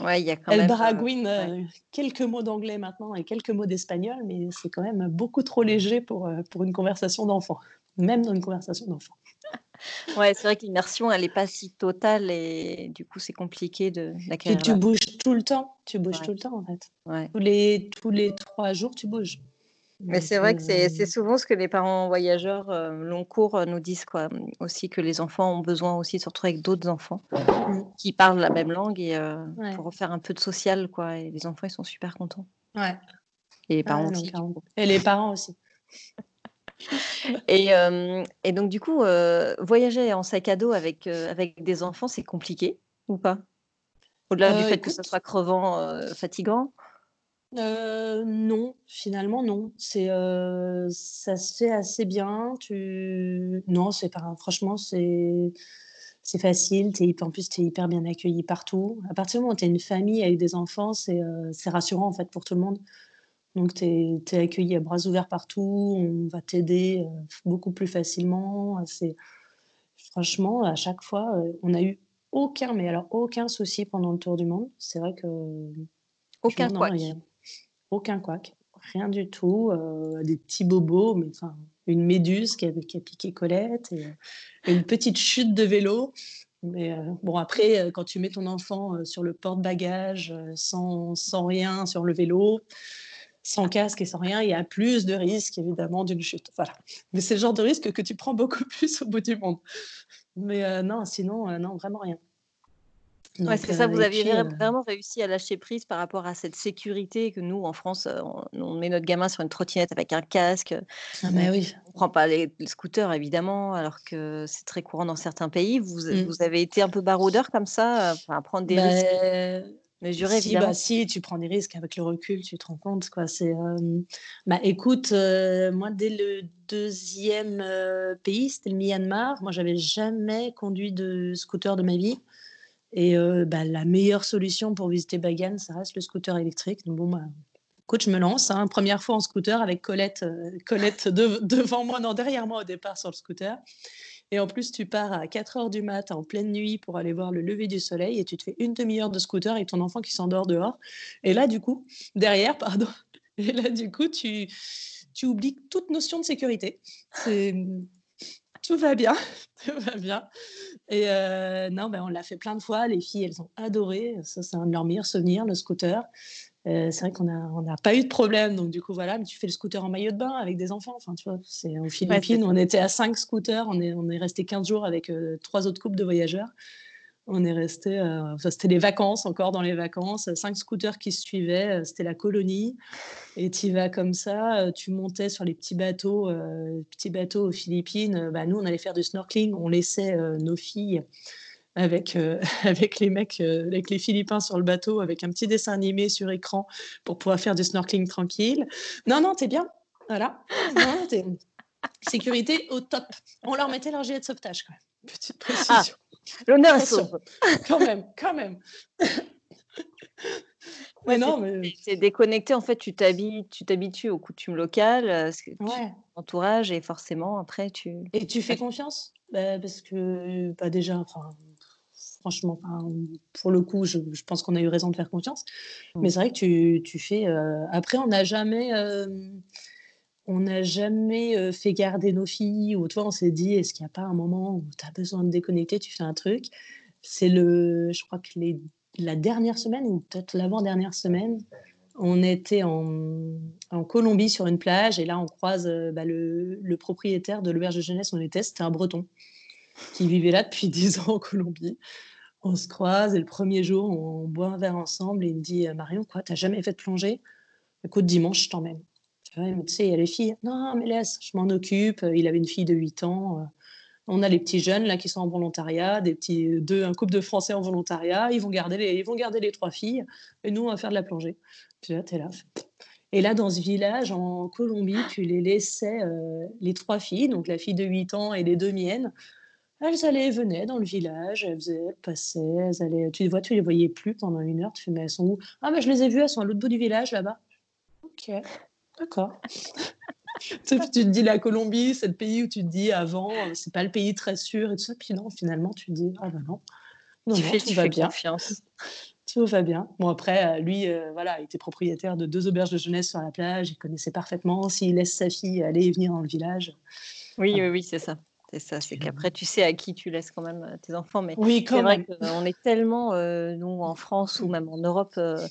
ouais, y a quand elle même, baragouine euh, quelques mots d'anglais maintenant et quelques mots d'espagnol, mais c'est quand même beaucoup trop léger pour, euh, pour une conversation d'enfant, même dans une conversation d'enfant. Ouais, c'est vrai que l'immersion, elle n'est pas si totale et du coup, c'est compliqué de d'acquérir. tu bouges tout le temps, tu bouges tout le temps en fait. Ouais. Tous les tous les trois jours, tu bouges. Mais c'est vrai que c'est c'est souvent ce que les parents voyageurs euh, long cours euh, nous disent quoi, aussi que les enfants ont besoin aussi de se retrouver avec d'autres enfants mmh. qui parlent la même langue et euh, pour faire un peu de social quoi. Et les enfants ils sont super contents. Ouais. Et les parents aussi. Et les parents aussi. Et, et, donc, du coup, voyager en sac à dos avec, avec des enfants, c'est compliqué ou pas? Au-delà du fait que ce soit crevant, fatigant? Non, finalement, non. C'est, ça se fait assez bien. Tu... Non, c'est pas... franchement, c'est. C'est facile, es en plus tu es hyper bien accueilli partout. À partir du moment où tu as une famille avec des enfants, c'est rassurant en fait pour tout le monde. Donc, tu es, accueilli à bras ouverts partout, on va t'aider euh, beaucoup plus facilement. Franchement, à chaque fois, euh, on n'a eu aucun, mais alors aucun souci pendant le tour du monde. C'est vrai que. Aucun quoi Aucun couac, rien du tout. Euh, des petits bobos, mais enfin, une méduse qui a, qui a piqué Colette, et, une petite chute de vélo. Mais bon, après, quand tu mets ton enfant sur le porte-bagages sans, sans, rien sur le vélo, sans casque et sans rien, il y a plus de risques évidemment d'une chute. Voilà. Mais c'est le genre de risque que tu prends beaucoup plus au bout du monde. Mais euh, non, sinon, euh, non, vraiment rien. Ouais, c'est ça, vous euh, aviez vraiment réussi à lâcher prise par rapport à cette sécurité que nous, en France, on, met notre gamin sur une trottinette avec un casque. Ah, mais oui. On ne prend pas les, scooters, évidemment, alors que c'est très courant dans certains pays. Vous, vous avez été un peu baroudeur comme ça, à prendre des risques? bah, Mesurer, si, bah, si, tu prends des risques avec le recul, tu te rends compte. Quoi. C'est, euh, bah, écoute, euh, moi, dès le deuxième euh, pays, c'était le Myanmar. Moi, j'avais jamais conduit de scooter de ma vie. Et bah, la meilleure solution pour visiter Bagan, ça reste le scooter électrique. Donc, bon, bah, écoute, je me lance. Hein. première fois en scooter avec Colette, Colette devant moi, non, derrière moi au départ sur le scooter. Et en plus, tu pars à 4 heures du mat en pleine nuit pour aller voir le lever du soleil et tu te fais une demi-heure de scooter et ton enfant qui s'endort dehors. Et là, du coup, derrière, pardon, et là, du coup, tu, tu oublies toute notion de sécurité. Tout va bien, tout va bien. Et euh, non, ben, on l'a fait plein de fois. Les filles, elles ont adoré. Ça, c'est un de leurs meilleurs souvenirs, le scooter. Euh, c'est vrai qu'on n'a on pas eu de problème. Donc, du coup, voilà, mais tu fais le scooter en maillot de bain avec des enfants. Enfin, tu vois, c'est aux Philippines, on était à 5 scooters. On est, on est resté 15 jours avec euh, trois autres couples de voyageurs. On est resté, euh, c'était les vacances, encore dans les vacances, cinq scooters qui se suivaient, c'était la colonie. Et tu vas comme ça, tu montais sur les petits bateaux, petits bateaux aux Philippines. Bah, nous, on allait faire du snorkeling, on laissait nos filles avec, euh, avec les mecs, euh, avec les Philippins sur le bateau, avec un petit dessin animé sur écran pour pouvoir faire du snorkeling tranquille. Non, non, t'es bien. Voilà. Sécurité au top. On leur mettait leur gilet de sauvetage, quand même. Petite ah, précision. L'honneur est sauve. Quand même, quand même. Ouais, non, mais... C'est déconnecté, en fait, tu t'habitues aux coutumes locales, à ouais. entourage, et forcément, après, tu... Et tu fais confiance? Bah, Parce que, bah, déjà, enfin, franchement, pour le coup, je, pense qu'on a eu raison de faire confiance. Mmh. Mais c'est vrai que tu, tu fais. Euh, après, on n'a jamais. Euh, on n'a jamais euh, fait garder nos filles, ou toi, on s'est dit, est-ce qu'il n'y a pas un moment où tu as besoin de déconnecter, tu fais un truc? C'est le, je crois que les, la dernière semaine, ou peut-être l'avant-dernière semaine, on était en, en, Colombie sur une plage, et là, on croise bah, le, le, propriétaire de l'auberge de jeunesse où on était, c'était un breton qui vivait là depuis 10 ans en Colombie on se croise et le premier jour, on boit un verre ensemble et il me dit Marion, quoi, t'as jamais fait de plongée? Écoute, dimanche, je t'emmène. tu sais, il y a les filles. Non, mais laisse, je m'en occupe. Il avait une fille de 8 ans. On a les petits jeunes là qui sont en volontariat, des petits deux, un couple de Français en volontariat. Ils vont garder les, ils vont garder les trois filles et nous on va faire de la plongée. Puis là, t'es là. Et là, dans ce village, en Colombie, tu les laissais, les trois filles, donc la fille de 8 ans et les deux miennes, elles allaient et venaient dans le village, elles faisaient, elles passaient, elles allaient. Tu les vois, tu les voyais plus pendant une heure. Tu fais, mais elles sont où Ah, mais je les ai vues, elles sont à l'autre bout du village là-bas. Ok, d'accord. tu te dis la Colombie, c'est le pays où tu te dis avant, c'est pas le pays très sûr et tout ça. Puis non, finalement, tu te dis, ah ben non. non tu fais, tu fais bien. confiance. Tout va bien. Bon, après, euh, lui, euh, voilà, il était propriétaire de deux auberges de jeunesse sur la plage. Il connaissait parfaitement s'il laisse sa fille aller et venir dans le village. Oui, oui, oui, c'est ça. C'est ça, c'est qu'après, tu sais à qui tu laisses quand même euh, tes enfants. Mais oui, c'est vrai qu'on est tellement, euh, nous, en France ou même en Europe, euh,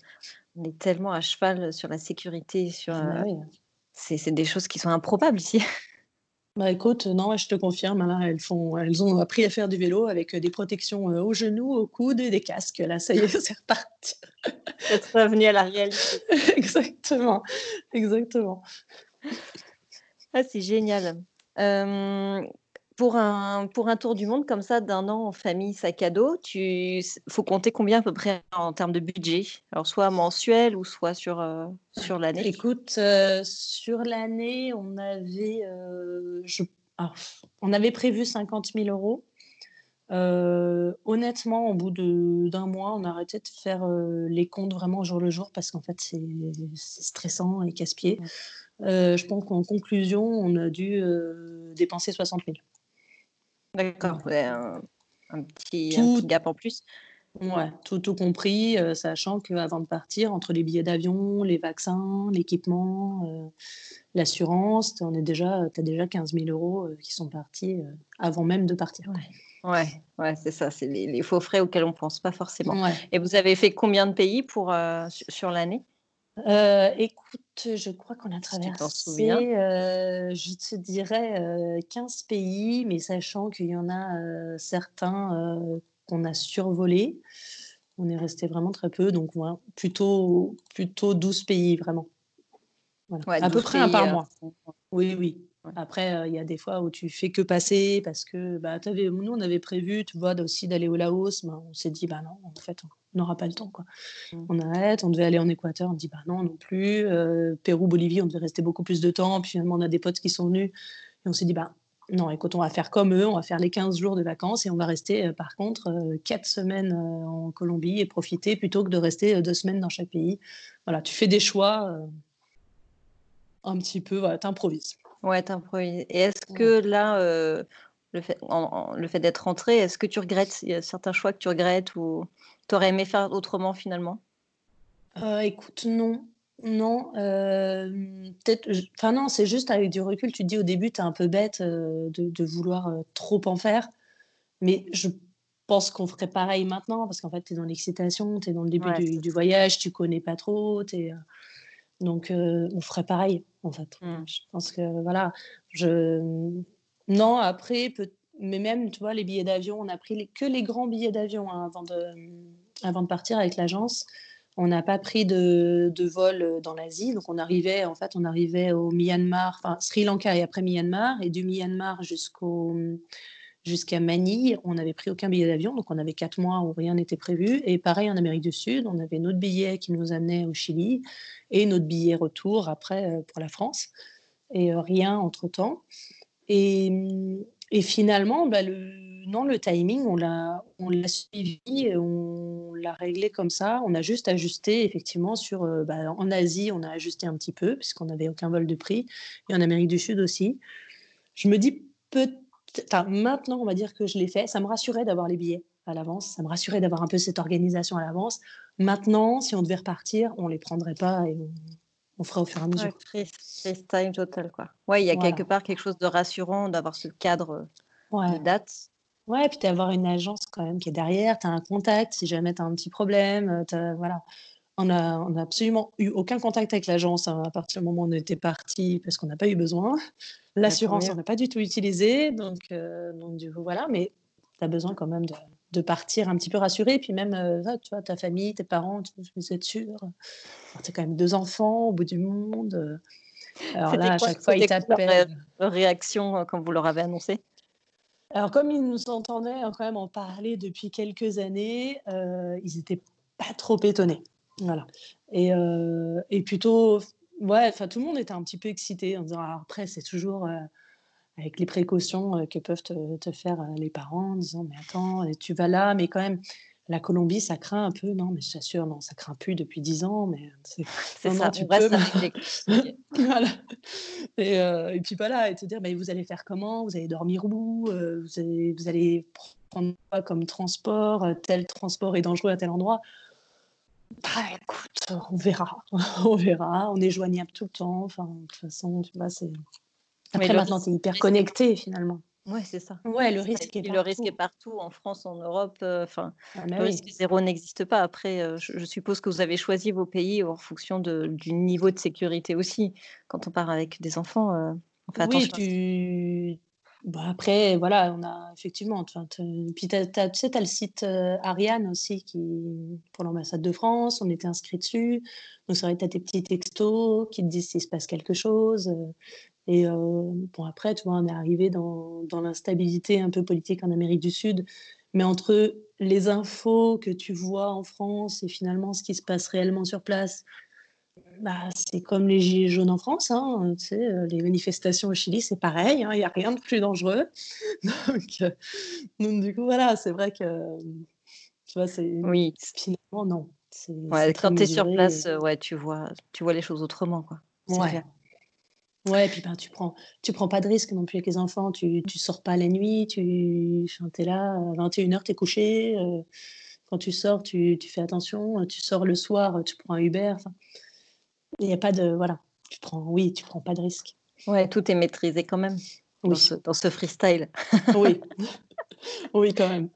on est tellement à cheval sur la sécurité. Sur, bah c'est, des choses qui sont improbables ici. Bah écoute, non, je te confirme, là, elles, font, elles ont appris à faire du vélo avec des protections aux genoux, aux coudes et des casques. Là, ça y est, c'est reparti. Être revenu à la réalité. exactement, exactement. Ah, c'est génial. Pour un, pour un tour du monde comme ça d'un an en famille sac à dos, tu faut compter combien à peu près en termes de budget? Alors soit mensuel ou soit sur, euh, sur l'année? Écoute, euh, sur l'année, on avait, euh, on avait prévu 50 000 euros. honnêtement, au bout d'un mois, on a arrêté de faire les comptes vraiment jour le jour parce qu'en fait, c'est stressant et casse-pied. je pense qu'en conclusion, on a dû dépenser 60 000. D'accord, un, petit, gap en plus. Ouais, tout, tout compris, euh, sachant qu'avant de partir, entre les billets d'avion, les vaccins, l'équipement, euh, l'assurance, tu as déjà 15 000 euros qui sont partis avant même de partir. Ouais, ouais, c'est ça, c'est les, faux frais auxquels on ne pense pas forcément. Et vous avez fait combien de pays pour, sur l'année? Euh, écoute, je crois qu'on a traversé, euh, je te dirais, 15 euh, pays, mais sachant qu'il y en a, certains, qu'on a survolés. On est resté vraiment très peu, donc plutôt plutôt 12 pays vraiment. À peu près un par mois. Oui, oui. Après, il y a des fois où tu fais que passer parce que, bah, nous, on avait prévu, tu vois, aussi d'aller au Laos, mais on s'est dit: «Bah non, en fait, on n'aura pas le temps, quoi». Mmh. On arrête, on devait aller en Équateur, on dit: «Bah non, non plus». Pérou, Bolivie, on devait rester beaucoup plus de temps. Puis finalement, on a des potes qui sont venus et on s'est dit: «Bah non, écoute, on va faire comme eux, on va faire les 15 jours de vacances et on va rester, par contre, 4 semaines, en Colombie et profiter plutôt que de rester, 2 semaines dans chaque pays». Voilà, tu fais des choix, un petit peu, voilà, tu improvises. Ouais, t'improvises. Et est-ce que là, euh, le fait, le fait d'être rentré, est-ce que tu regrettes, il y a certains choix que tu regrettes ou tu aurais aimé faire autrement finalement? Euh, écoute, non. Non, euh, peut-être, enfin non, c'est juste avec du recul, tu te dis au début, tu es un peu bête de, vouloir trop en faire, mais je pense qu'on ferait pareil maintenant parce qu'en fait, tu es dans l'excitation, tu es dans le début du, voyage, tu connais pas trop, donc, on ferait pareil, en fait. Mmh. Je pense que, voilà, je... Non, après, mais même, tu vois, les billets d'avion, on a pris que les grands billets d'avion hein, avant, de... avant de partir avec l'agence. On n'a pas pris de, de vol dans l'Asie. Donc, on arrivait, en fait, on arrivait au Myanmar, enfin, Sri Lanka et après Myanmar, et du Myanmar jusqu'au jusqu'à Manille, on n'avait pris aucun billet d'avion, donc on avait quatre mois où rien n'était prévu. Et pareil en Amérique du Sud, on avait notre billet qui nous amenait au Chili et notre billet retour après euh, pour la France. Et euh, rien entre-temps. Et, et, finalement, bah, le, non, le timing, on l'a, suivi, on l'a réglé comme ça. On a juste ajusté, effectivement, sur, euh, bah, en Asie, on a ajusté un petit peu, puisqu'on n'avait aucun vol de prix, et en Amérique du Sud aussi. Je me dis peut-être maintenant, on va dire que je l'ai fait. Ça me rassurait d'avoir les billets à l'avance. Ça me rassurait d'avoir un peu cette organisation à l'avance. Maintenant, si on devait repartir, on les prendrait pas et on, ferait au fur et à mesure. Ouais, time total, quoi. Ouais, il y a quelque part quelque chose de rassurant d'avoir ce cadre de date. Ouais, puis d'avoir une agence quand même qui est derrière, tu as un contact si jamais tu as un petit problème, voilà. On n'a on a absolument eu aucun contact avec l'agence hein, à partir du moment où on était parti parce qu'on n'a pas eu besoin. L'assurance, on n'a pas du tout utilisé. Donc, euh, donc du coup, voilà. Mais tu as besoin quand même de, de, partir un petit peu rassuré. Puis même, euh, tu vois, ta famille, tes parents, tu veux être sûr. Tu as quand même deux enfants au bout du monde. Alors là, à chaque fois, ils t'appellent. Leur réaction euh, quand vous leur avez annoncé? Alors, comme ils nous entendaient hein, quand même en parler depuis quelques années, ils n'étaient pas trop étonnés. Voilà. Et, et plutôt Ouais, enfin, tout le monde était un petit peu excité en disant alors après, c'est toujours, heu, avec les précautions, heu, que peuvent te te faire, les parents en disant: «Mais attends, tu vas là, mais quand même, la Colombie, ça craint un peu». «Non, mais je t'assure, non, ça craint plus depuis 10 ans, mais c'est ça, tu on peux». reste avec. Voilà et et puis voilà et te dire: «Mais vous allez faire comment? Vous allez dormir où? Vous allez vous allez prendre quoi comme transport? Tel transport est dangereux à tel endroit». Bah, écoute, on verra, on verra, on est joignable tout le temps, enfin, de toute façon, tu vois, c'est après maintenant, es hyper connecté finalement. Ouais, c'est ça. Ouais, le C'est risque est puis le risque est partout. en France, en Europe, heu, enfin, Ah bah le oui. risque zéro n'existe pas. Après, heu, je je suppose que vous avez choisi vos pays en fonction de du niveau de sécurité aussi. Quand on part avec des enfants, heu, on fait Oui, attention tu bah, après, voilà, on a effectivement, puis tu sais, tu as le site, heu, Ariane aussi qui pour l'ambassade de France, on était inscrits dessus. Donc c'est vrai tu as tes petits textos qui te disent s'il se passe quelque chose, heu et bon après, tu vois, on est arrivés dans dans l'instabilité un peu politique en Amérique du Sud. Mais entre les infos que tu vois en France et finalement ce qui se passe réellement sur place, bah, c'est comme les gilets jaunes en France, hein, tu sais, heu, les manifestations au Chili, c'est pareil, hein, il y a rien de plus dangereux. Donc heu, donc du coup, voilà, c'est vrai que, tu vois, c'est Oui, finalement non, c'est ouais, quand tu es sur place, et heu, ouais, tu vois tu vois les choses autrement, quoi. C'est ouais. clair. Ouais, et puis, ben, tu prends tu prends pas de risques non plus avec les enfants, tu tu sors pas la nuit, tu es là, à 21:00, tu es couché, quand tu sors, tu tu fais attention, tu sors le soir, tu prends un Uber, il y a pas de voilà, tu prends oui, tu prends pas de risques. Ouais, tout est maîtrisé quand même dans ce dans ce freestyle. oui, oui, quand même.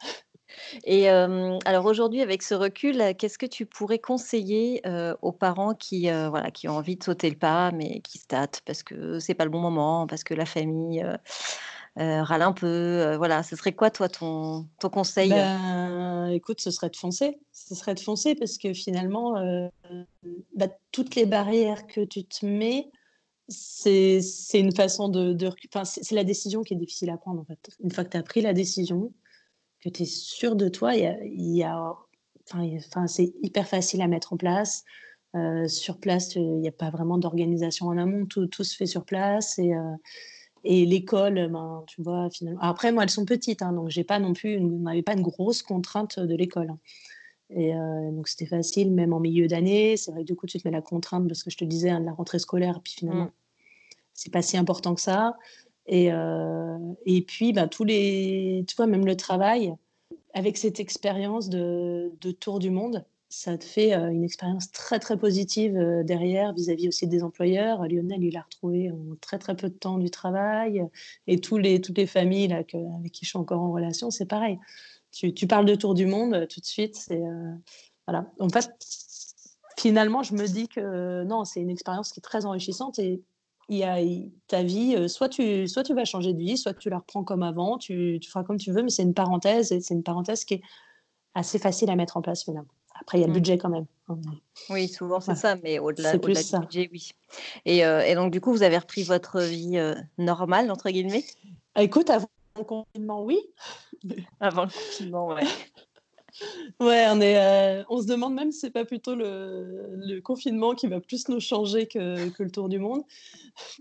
Et hem, alors aujourd'hui, avec ce recul, heu, qu'est-ce que tu pourrais conseiller, heu, aux parents qui, voilà, qui ont envie de sauter le pas, mais qui se tâtent parce que c'est pas le bon moment, parce que la famille, râle un peu, heu, voilà, ce serait quoi toi ton ton conseil? Ben, écoute, ce serait de foncer. Ce serait de foncer parce que finalement, bah, toutes les barrières que tu te mets, c'est une façon de de c'est la décision qui est difficile à prendre, en fait. Une fois que tu as pris la décision, que tu es sûr de toi, il y a enfin c'est hyper facile à mettre en place. Sur place, il y a pas vraiment d'organisation en amont, tout tout se fait sur place et et l'école, ben, tu vois, finalement après moi, elles sont petites, hein, donc j'ai pas non plus une on n'avait pas une grosse contrainte, de l'école, et heu, donc c'était facile même en milieu d'année. C'est vrai que du coup, tu te mets la contrainte de ce que je te disais, hein, de la rentrée scolaire, puis finalement, c'est pas si important que ça et heu et puis, ben, tous les tu vois, même le travail, avec cette expérience de de tour du monde, ça te fait, heu, une expérience très, très positive, heu, derrière vis-à-vis aussi des employeurs. Lionel, il a retrouvé en très, très peu de temps du travail, et toutes les familles avec qui je suis encore en relation, c'est pareil. Tu parles de tour du monde, heu, tout de suite, voilà. En fait, finalement, je me dis que non, c'est une expérience qui est très enrichissante et y a ta vie, heu, soit tu soit tu vas changer de vie, soit tu la reprends comme avant, tu tu feras comme tu veux, mais c'est une parenthèse et c'est une parenthèse qui est assez facile à mettre en place finalement. Après, il y a le Mmh. budget quand même, Oui, souvent c'est ça, mais au-delà du budget, oui. Et heu et donc du coup, vous avez repris votre vie, heu, «normale» entre guillemets? Écoute, avant le confinement, oui. Avant le confinement, ouais. Ouais, on est, heu, on se demande même si c'est pas plutôt le confinement qui va plus nous changer que que le tour du monde.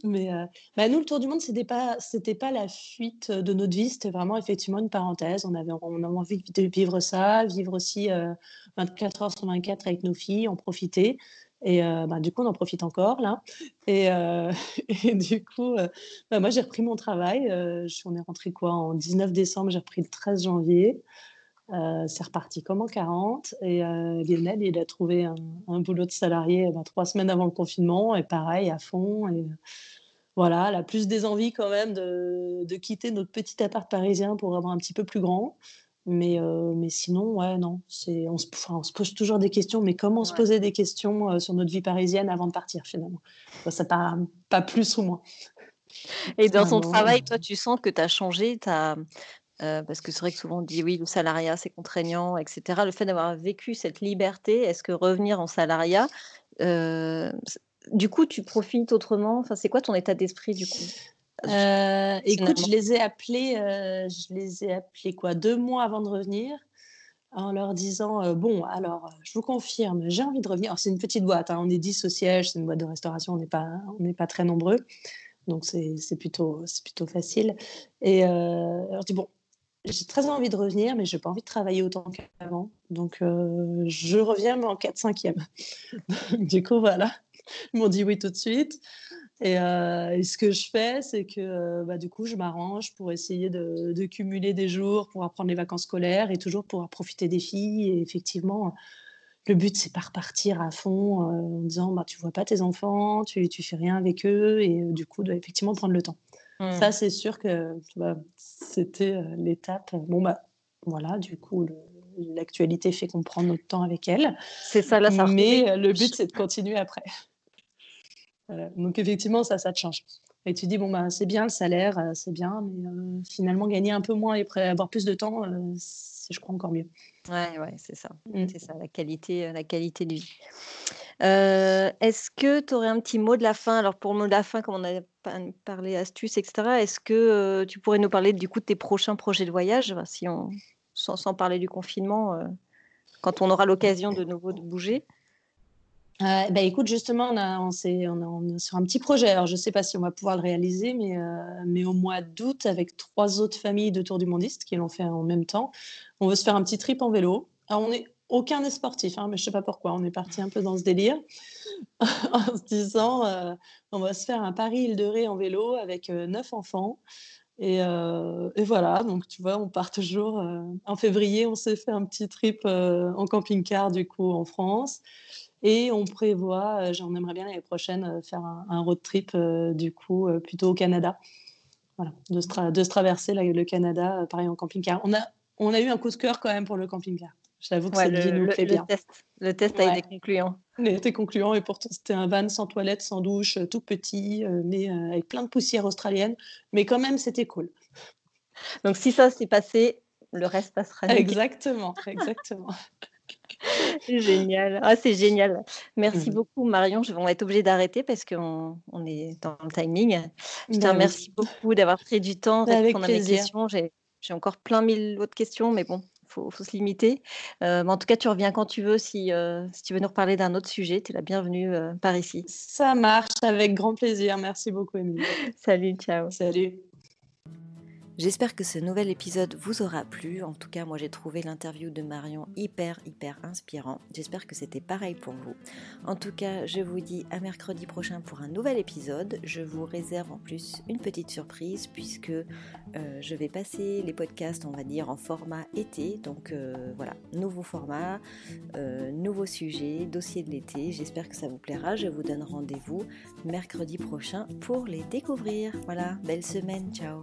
Mais, heu, bah, nous, le tour du monde, c'était pas c'était pas la fuite, de notre vie, c'était vraiment effectivement une parenthèse. On avait on avait envie de vivre ça, vivre aussi, heu, 24 heures sur 24 avec nos filles, en profiter et bah, du coup, on en profite encore là et du coup, bah, moi, j'ai repris mon travail, je on est rentré quoi? En 19 décembre, j'ai repris le 13 janvier. Heu, c'est reparti comme en 40 et heu, Lionel, il a trouvé un un boulot de salarié, bah, 3 semaines avant le confinement et pareil à fond et heu, voilà, la plus des envies quand même de de quitter notre petit appart parisien pour avoir un petit peu plus grand. Mais mais sinon, ouais, non, c'est on se enfin, on se pose toujours des questions, mais comme on se Ouais. posait des questions, sur notre vie parisienne avant de partir finalement? Bah, ça pas pas plus ou moins. Et dans ton travail, toi, tu sens que tu as changé, tu as Parce que c'est vrai que souvent on dit: «Oui, le salariat, c'est contraignant» et cetera. Le fait d'avoir vécu cette liberté, est-ce que revenir en salariat, du coup, tu profites autrement? Enfin, c'est quoi ton état d'esprit du coup? Écoute, je les ai appelés, je les ai appelés quoi? 2 mois avant de revenir. en leur disant bon, alors, je vous confirme, j'ai envie de revenir. c'est une petite boîte, hein, on est 10 au siège, c'est une boîte de restauration, on n'est pas, on n'est pas très nombreux, donc c'est plutôt, plutôt facile. Et alors je dis bon, j'ai très envie de revenir, mais j'ai pas envie de travailler autant qu'avant, donc je reviens mais en 4-5e. du coup, voilà, ils m'ont dit oui tout de suite. Euh, et, ce que je fais, c'est que euh, bah, du coup, je m'arrange pour essayer de, cumuler des jours, pour apprendre les vacances scolaires et toujours pour profiter des filles. Et effectivement, le but, c'est pas repartir à fond euh, en disant bah, tu vois pas tes enfants, tu, tu fais rien avec eux. Et du coup, de effectivement prendre le temps. Ça, mmh. c'est sûr que c'était l'étape. Bon, bah voilà, du coup, l'actualité fait qu'on prend notre temps avec elle. C'est ça, là, ça Mais le but, c'est de continuer après. Donc effectivement, ça, ça te change. Et tu dis, bon, bah, c'est bien le salaire, euh, c'est bien, mais euh, finalement, gagner un peu moins et avoir plus de temps, euh, c'est, je crois, encore mieux. Ouais, ouais, c'est ça. Mm. C'est ça, la qualité, la qualité de vie. Est-ce que tu aurais un petit mot de la fin? Alors, pour le mot de la fin, comme on a parlé astuces, etc., est-ce que tu pourrais nous parler du coup de tes prochains projets de voyage, si sans, parler du confinement, quand on aura l'occasion de nouveau de bouger euh, bah, écoute, justement, on, est, est, sur un petit projet. Alors, je ne sais pas si on va pouvoir le réaliser, mais, euh, mais au mois d'août, avec trois autres familles de Tour du Mondiste qui l'ont fait en même temps, on veut se faire un petit trip en vélo. Alors, on n'est aucun des sportifs, hein, mais je ne sais pas pourquoi. On est parti un peu dans ce délire en se disant euh, on va se faire un Paris-Île-de-Ré en vélo avec neuf enfants. Et, et, voilà, donc tu vois, on part toujours. en février, on s'est fait un petit trip en camping-car, du coup, en France. Et on prévoit, euh, j'en aimerais bien l'année prochaine, euh, faire un, road trip, euh, du coup, plutôt au Canada. Voilà, de se, de se traverser le Canada, pareil en camping-car. On a, on a eu un coup de cœur quand même pour le camping-car. J'avoue que ouais, cette vie nous plaît bien. Test, le test a été concluant. Il a été concluant et pourtant c'était un van sans toilette, sans douche, tout petit, mais avec plein de poussière australienne. Mais quand même, c'était cool. Donc si ça s'est passé, le reste passera. Exactement, exactement. génial. Ah, c'est génial. Merci mmh. beaucoup, Marion. Je vais être obligée d'arrêter parce qu'on on est dans le timing. Je te bah remercie beaucoup d'avoir pris du temps pour répondre à mes questions. J'ai, encore plein mille autres questions, mais bon, il faut, se limiter. Euh, en tout cas, tu reviens quand tu veux. Si, euh, si tu veux nous reparler d'un autre sujet, tu es la bienvenue euh, par ici. Ça marche, avec grand plaisir. Merci beaucoup, Émilie. Salut, ciao. Salut. J'espère que ce nouvel épisode vous aura plu. En tout cas, moi j'ai trouvé l'interview de Marion hyper hyper inspirant. J'espère que c'était pareil pour vous. En tout cas, je vous dis à mercredi prochain pour un nouvel épisode. Je vous réserve en plus une petite surprise puisque euh, je vais passer les podcasts, on va dire, en format été. Donc euh, voilà, nouveau format, euh, nouveau sujet, dossier de l'été. J'espère que ça vous plaira. Je vous donne rendez-vous mercredi prochain pour les découvrir. Voilà, belle semaine, ciao